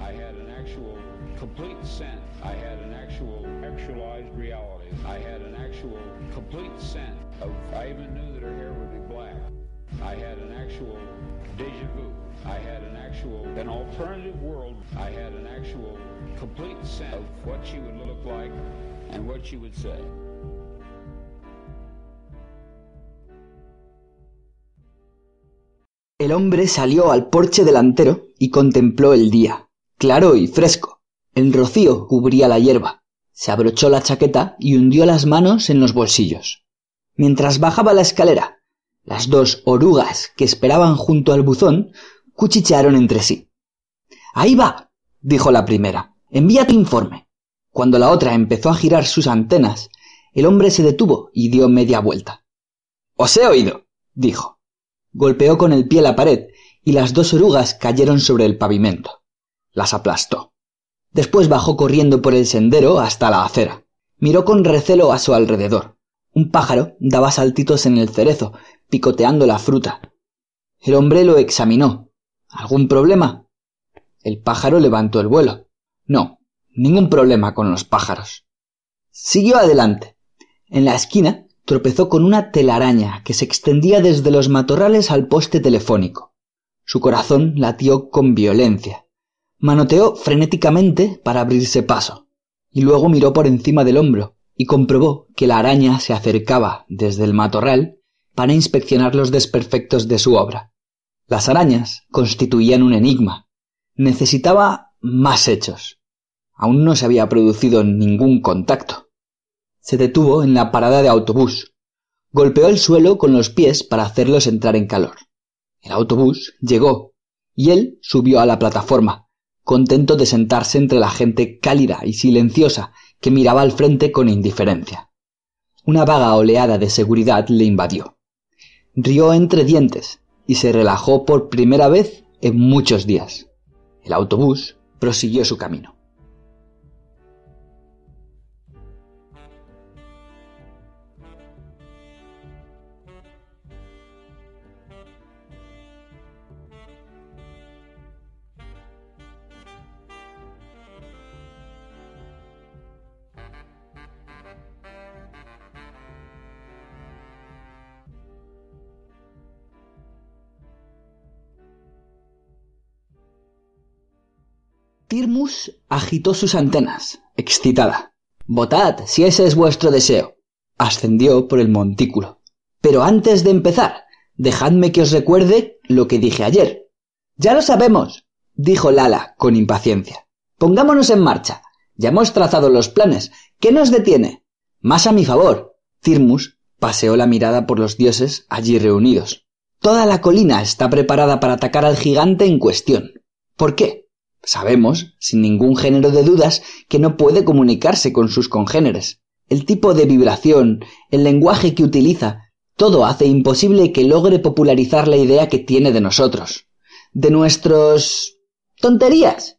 I had an actual complete sense. I had an actual actualized reality. I had an actual complete sense of, I even knew that her hair would be black. I had an actual deja vu. I had an actual, an alternative world. I had an actual complete sense of what she would look like and what she would say. El hombre salió al porche delantero y contempló el día, claro y fresco. El rocío cubría la hierba. Se abrochó la chaqueta y hundió las manos en los bolsillos. Mientras bajaba la escalera, las dos orugas que esperaban junto al buzón cuchichearon entre sí. Ahí va, dijo la primera. Envía tu informe. Cuando la otra empezó a girar sus antenas, el hombre se detuvo y dio media vuelta. Os he oído, dijo. Golpeó con el pie la pared y las dos orugas cayeron sobre el pavimento. Las aplastó. Después bajó corriendo por el sendero hasta la acera. Miró con recelo a su alrededor. Un pájaro daba saltitos en el cerezo, picoteando la fruta. El hombre lo examinó. ¿Algún problema? El pájaro levantó el vuelo. No, ningún problema con los pájaros. Siguió adelante. En la esquina tropezó con una telaraña que se extendía desde los matorrales al poste telefónico. Su corazón latió con violencia. Manoteó frenéticamente para abrirse paso, y luego miró por encima del hombro y comprobó que la araña se acercaba desde el matorral para inspeccionar los desperfectos de su obra. Las arañas constituían un enigma. Necesitaba más hechos. Aún no se había producido ningún contacto. Se detuvo en la parada de autobús. Golpeó el suelo con los pies para hacerlos entrar en calor. El autobús llegó y él subió a la plataforma, contento de sentarse entre la gente cálida y silenciosa que miraba al frente con indiferencia. Una vaga oleada de seguridad le invadió. Rió entre dientes y se relajó por primera vez en muchos días. El autobús prosiguió su camino. Tirmus agitó sus antenas, excitada. Votad, si ese es vuestro deseo. Ascendió por el montículo. Pero antes de empezar, dejadme que os recuerde lo que dije ayer. Ya lo sabemos, dijo Lala con impaciencia. Pongámonos en marcha. Ya hemos trazado los planes. ¿Qué nos detiene? Más a mi favor. Tirmus paseó la mirada por los dioses allí reunidos. Toda la colina está preparada para atacar al gigante en cuestión. ¿Por qué? Sabemos, sin ningún género de dudas, que no puede comunicarse con sus congéneres. El tipo de vibración, el lenguaje que utiliza, todo hace imposible que logre popularizar la idea que tiene de nosotros. De nuestros... tonterías.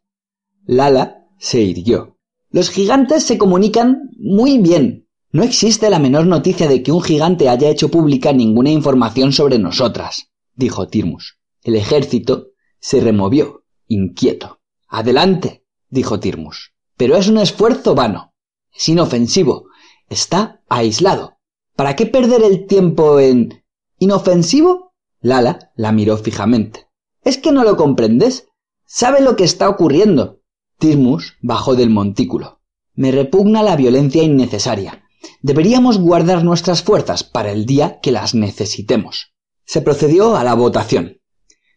Lala se irguió. Los gigantes se comunican muy bien. No existe la menor noticia de que un gigante haya hecho pública ninguna información sobre nosotras, dijo Tirmus. El ejército se removió, inquieto. Adelante, dijo Tirmus. Pero es un esfuerzo vano. Es inofensivo. Está aislado. ¿Para qué perder el tiempo en... ¿Inofensivo? Lala la miró fijamente. ¿Es que no lo comprendes? ¿Sabe lo que está ocurriendo? Tirmus bajó del montículo. Me repugna la violencia innecesaria. Deberíamos guardar nuestras fuerzas para el día que las necesitemos. Se procedió a la votación.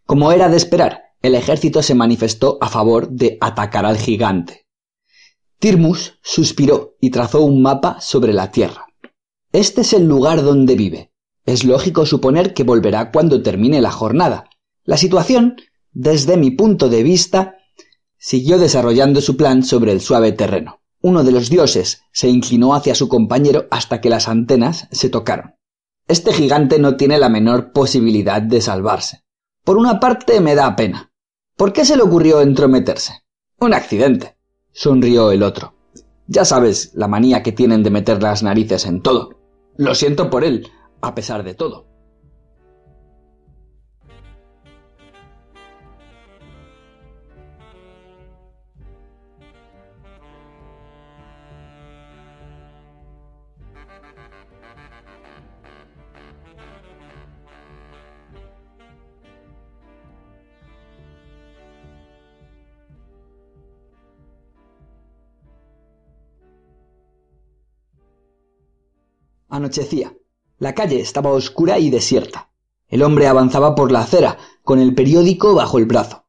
Como era de esperar, el ejército se manifestó a favor de atacar al gigante. Tirmus suspiró y trazó un mapa sobre la tierra. Este es el lugar donde vive. Es lógico suponer que volverá cuando termine la jornada. La situación Desde mi punto de vista, siguió desarrollando su plan sobre el suave terreno. Uno de los dioses se inclinó hacia su compañero hasta que las antenas se tocaron. Este gigante no tiene la menor posibilidad de salvarse. Por una parte me da pena. ¿Por qué se le ocurrió entrometerse? Un accidente. Sonrió el otro. Ya sabes la manía que tienen de meter las narices en todo. Lo siento por él, a pesar de todo. Anochecía. La calle estaba oscura y desierta. El hombre avanzaba por la acera, con el periódico bajo el brazo.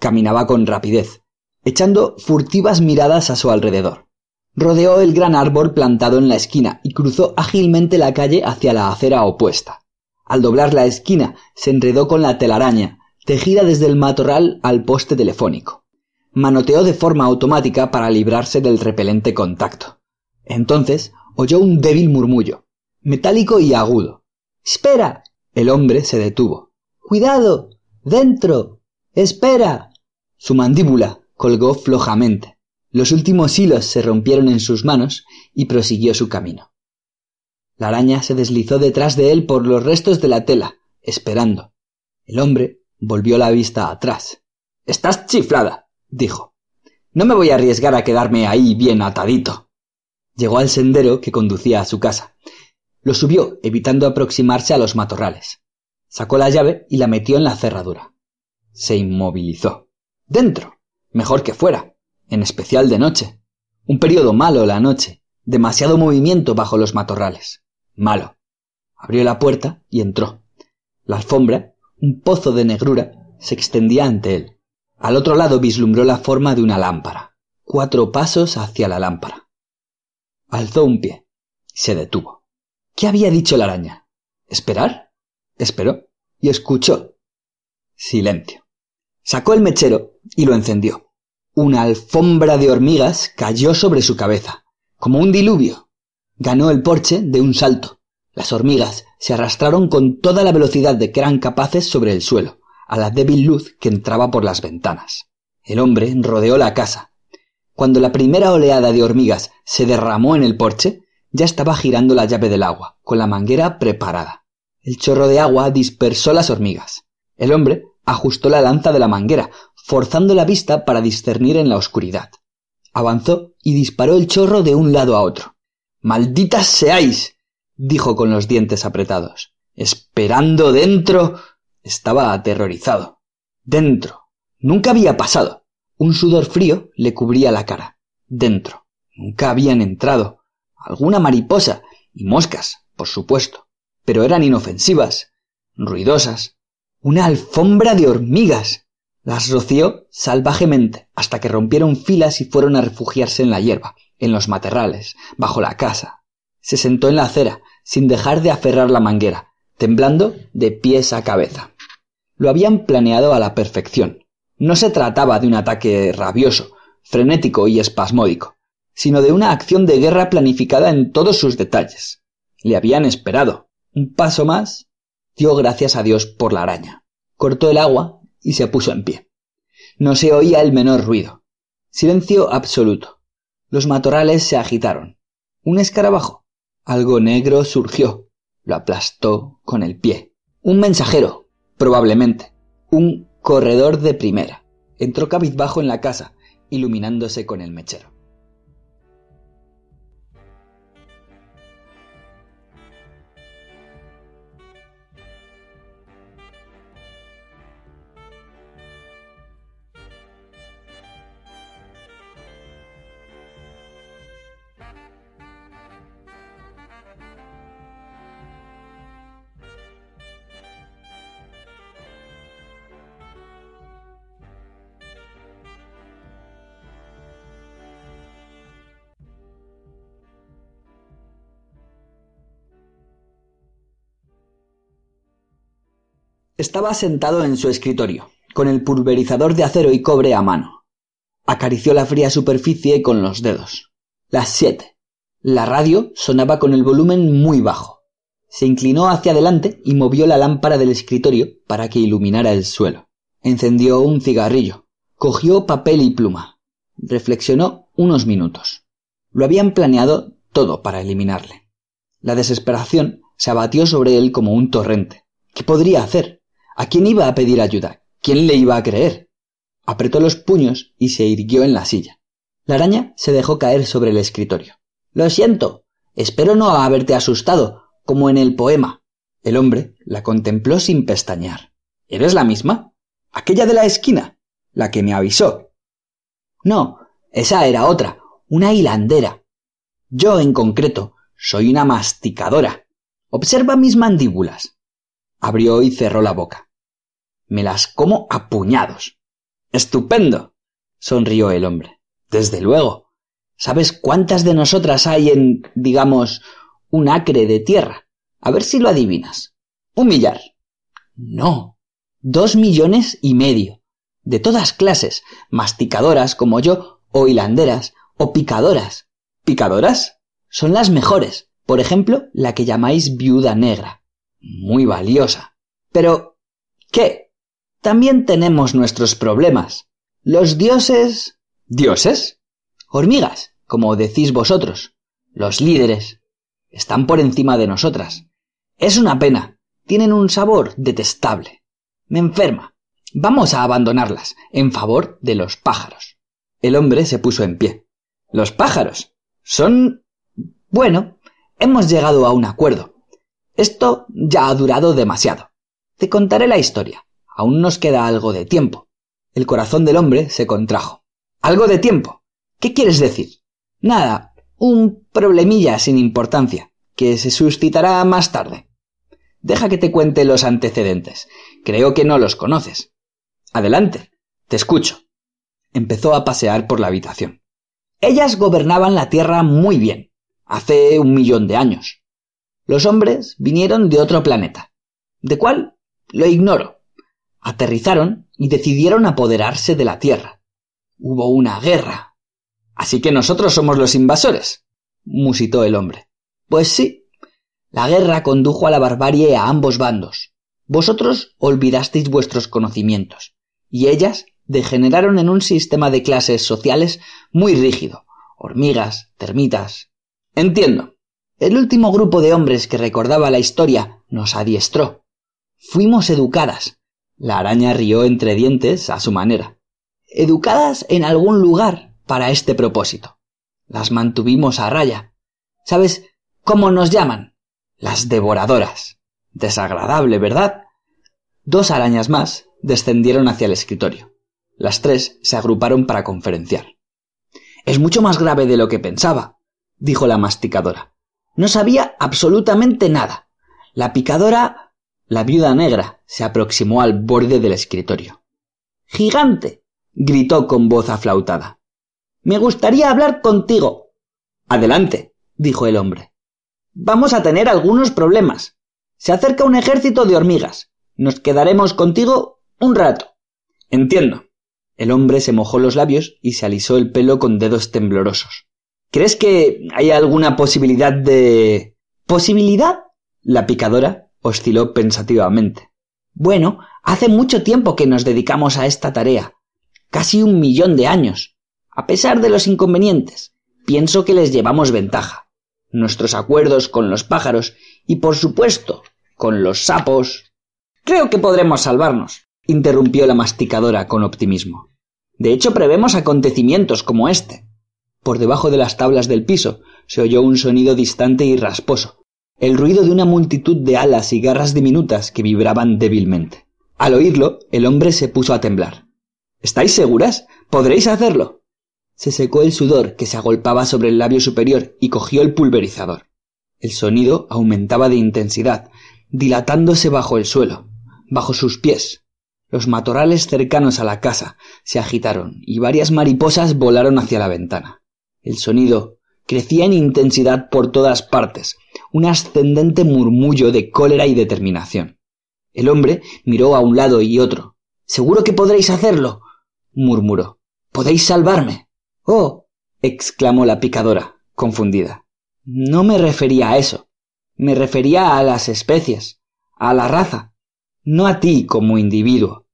Caminaba con rapidez, echando furtivas miradas a su alrededor. Rodeó el gran árbol plantado en la esquina y cruzó ágilmente la calle hacia la acera opuesta. Al doblar la esquina, se enredó con la telaraña, tejida desde el matorral al poste telefónico. Manoteó de forma automática para librarse del repelente contacto. Entonces oyó un débil murmullo metálico y agudo. Espera. El hombre se detuvo. Cuidado. Dentro. Espera. Su mandíbula colgó flojamente. Los últimos hilos se rompieron en sus manos y prosiguió su camino. La araña se deslizó detrás de él por los restos de la tela, esperando. El hombre volvió la vista atrás. Estás chiflada, dijo. No me voy a arriesgar a quedarme ahí bien atadito. Llegó al sendero que conducía a su casa lo subió, evitando aproximarse a los matorrales. Sacó la llave y la metió en la cerradura. Se inmovilizó. Dentro. Mejor que fuera. En especial de noche. Un periodo malo la noche. Demasiado movimiento bajo los matorrales. Malo. Abrió la puerta y entró. La alfombra, un pozo de negrura, se extendía ante él. Al otro lado vislumbró la forma de una lámpara. Cuatro pasos hacia la lámpara. Alzó un pie. Se detuvo. ¿Qué había dicho la araña? ¿Esperar? Esperó y escuchó. Silencio. Sacó el mechero y lo encendió. Una alfombra de hormigas cayó sobre su cabeza, como un diluvio. Ganó el porche de un salto. Las hormigas se arrastraron con toda la velocidad de que eran capaces sobre el suelo, a la débil luz que entraba por las ventanas. El hombre rodeó la casa. Cuando la primera oleada de hormigas se derramó en el porche, ya estaba girando la llave del agua, con la manguera preparada. El chorro de agua dispersó las hormigas. El hombre ajustó la lanza de la manguera, forzando la vista para discernir en la oscuridad. Avanzó y disparó el chorro de un lado a otro. ¡Malditas seáis! dijo con los dientes apretados. Esperando dentro. Estaba aterrorizado. Dentro. Nunca había pasado. Un sudor frío le cubría la cara. Dentro. Nunca habían entrado alguna mariposa y moscas, por supuesto, pero eran inofensivas, ruidosas. Una alfombra de hormigas. Las roció salvajemente hasta que rompieron filas y fueron a refugiarse en la hierba, en los materrales, bajo la casa. Se sentó en la acera, sin dejar de aferrar la manguera, temblando de pies a cabeza. Lo habían planeado a la perfección. No se trataba de un ataque rabioso, frenético y espasmódico sino de una acción de guerra planificada en todos sus detalles. Le habían esperado. Un paso más. Dio gracias a Dios por la araña. Cortó el agua y se puso en pie. No se oía el menor ruido. Silencio absoluto. Los matorrales se agitaron. Un escarabajo. Algo negro surgió. Lo aplastó con el pie. Un mensajero, probablemente. Un corredor de primera. Entró cabizbajo en la casa, iluminándose con el mechero. Estaba sentado en su escritorio, con el pulverizador de acero y cobre a mano. Acarició la fría superficie con los dedos. Las siete. La radio sonaba con el volumen muy bajo. Se inclinó hacia adelante y movió la lámpara del escritorio para que iluminara el suelo. Encendió un cigarrillo. Cogió papel y pluma. Reflexionó unos minutos. Lo habían planeado todo para eliminarle. La desesperación se abatió sobre él como un torrente. ¿Qué podría hacer? ¿A quién iba a pedir ayuda? ¿Quién le iba a creer? Apretó los puños y se irguió en la silla. La araña se dejó caer sobre el escritorio. Lo siento. Espero no haberte asustado, como en el poema. El hombre la contempló sin pestañear. ¿Eres la misma? Aquella de la esquina, la que me avisó. No, esa era otra, una hilandera. Yo, en concreto, soy una masticadora. Observa mis mandíbulas. Abrió y cerró la boca. Me las como a puñados. Estupendo. sonrió el hombre. Desde luego. ¿Sabes cuántas de nosotras hay en, digamos, un acre de tierra. A ver si lo adivinas. Un millar. No. Dos millones y medio. De todas clases, masticadoras como yo, o hilanderas, o picadoras. ¿Picadoras? Son las mejores. Por ejemplo, la que llamáis viuda negra. Muy valiosa. Pero, ¿qué? También tenemos nuestros problemas. Los dioses... ¿Dioses? Hormigas, como decís vosotros. Los líderes, están por encima de nosotras. Es una pena. Tienen un sabor detestable. Me enferma. Vamos a abandonarlas en favor de los pájaros. El hombre se puso en pie. Los pájaros son... Bueno, hemos llegado a un acuerdo. Esto ya ha durado demasiado. Te contaré la historia. Aún nos queda algo de tiempo. El corazón del hombre se contrajo. ¿Algo de tiempo? ¿Qué quieres decir? Nada, un problemilla sin importancia, que se suscitará más tarde. Deja que te cuente los antecedentes. Creo que no los conoces. Adelante, te escucho. Empezó a pasear por la habitación. Ellas gobernaban la Tierra muy bien, hace un millón de años. Los hombres vinieron de otro planeta. ¿De cuál? Lo ignoro. Aterrizaron y decidieron apoderarse de la Tierra. Hubo una guerra, Así que nosotros somos los invasores, musitó el hombre. Pues sí. La guerra condujo a la barbarie a ambos bandos. Vosotros olvidasteis vuestros conocimientos, y ellas degeneraron en un sistema de clases sociales muy rígido. Hormigas, termitas. Entiendo. El último grupo de hombres que recordaba la historia nos adiestró. Fuimos educadas. La araña rió entre dientes a su manera. Educadas en algún lugar, para este propósito. Las mantuvimos a raya. ¿Sabes cómo nos llaman? Las devoradoras. Desagradable, ¿verdad? Dos arañas más descendieron hacia el escritorio. Las tres se agruparon para conferenciar. Es mucho más grave de lo que pensaba, dijo la masticadora. No sabía absolutamente nada. La picadora, la viuda negra, se aproximó al borde del escritorio. ¡Gigante! gritó con voz aflautada. Me gustaría hablar contigo. Adelante, dijo el hombre. Vamos a tener algunos problemas. Se acerca un ejército de hormigas. Nos quedaremos contigo un rato. Entiendo. El hombre se mojó los labios y se alisó el pelo con dedos temblorosos. ¿Crees que hay alguna posibilidad de... ¿Posibilidad? La picadora osciló pensativamente. Bueno, hace mucho tiempo que nos dedicamos a esta tarea. Casi un millón de años. A pesar de los inconvenientes, pienso que les llevamos ventaja. Nuestros acuerdos con los pájaros y, por supuesto, con los sapos. Creo que podremos salvarnos, interrumpió la masticadora con optimismo. De hecho, prevemos acontecimientos como este. Por debajo de las tablas del piso se oyó un sonido distante y rasposo, el ruido de una multitud de alas y garras diminutas que vibraban débilmente. Al oírlo, el hombre se puso a temblar. ¿Estáis seguras? ¿Podréis hacerlo? Se secó el sudor que se agolpaba sobre el labio superior y cogió el pulverizador. El sonido aumentaba de intensidad, dilatándose bajo el suelo, bajo sus pies. Los matorrales cercanos a la casa se agitaron y varias mariposas volaron hacia la ventana. El sonido crecía en intensidad por todas partes, un ascendente murmullo de cólera y determinación. El hombre miró a un lado y otro. ¿Seguro que podréis hacerlo? murmuró. ¿Podéis salvarme? Oh. exclamó la picadora, confundida. No me refería a eso. Me refería a las especies, a la raza, no a ti como individuo.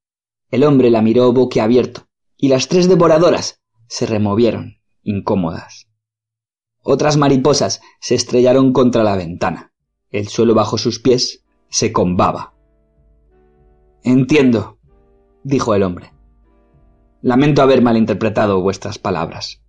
El hombre la miró boquiabierto, y las tres devoradoras se removieron, incómodas. Otras mariposas se estrellaron contra la ventana. El suelo bajo sus pies se combaba. Entiendo, dijo el hombre. Lamento haber malinterpretado vuestras palabras.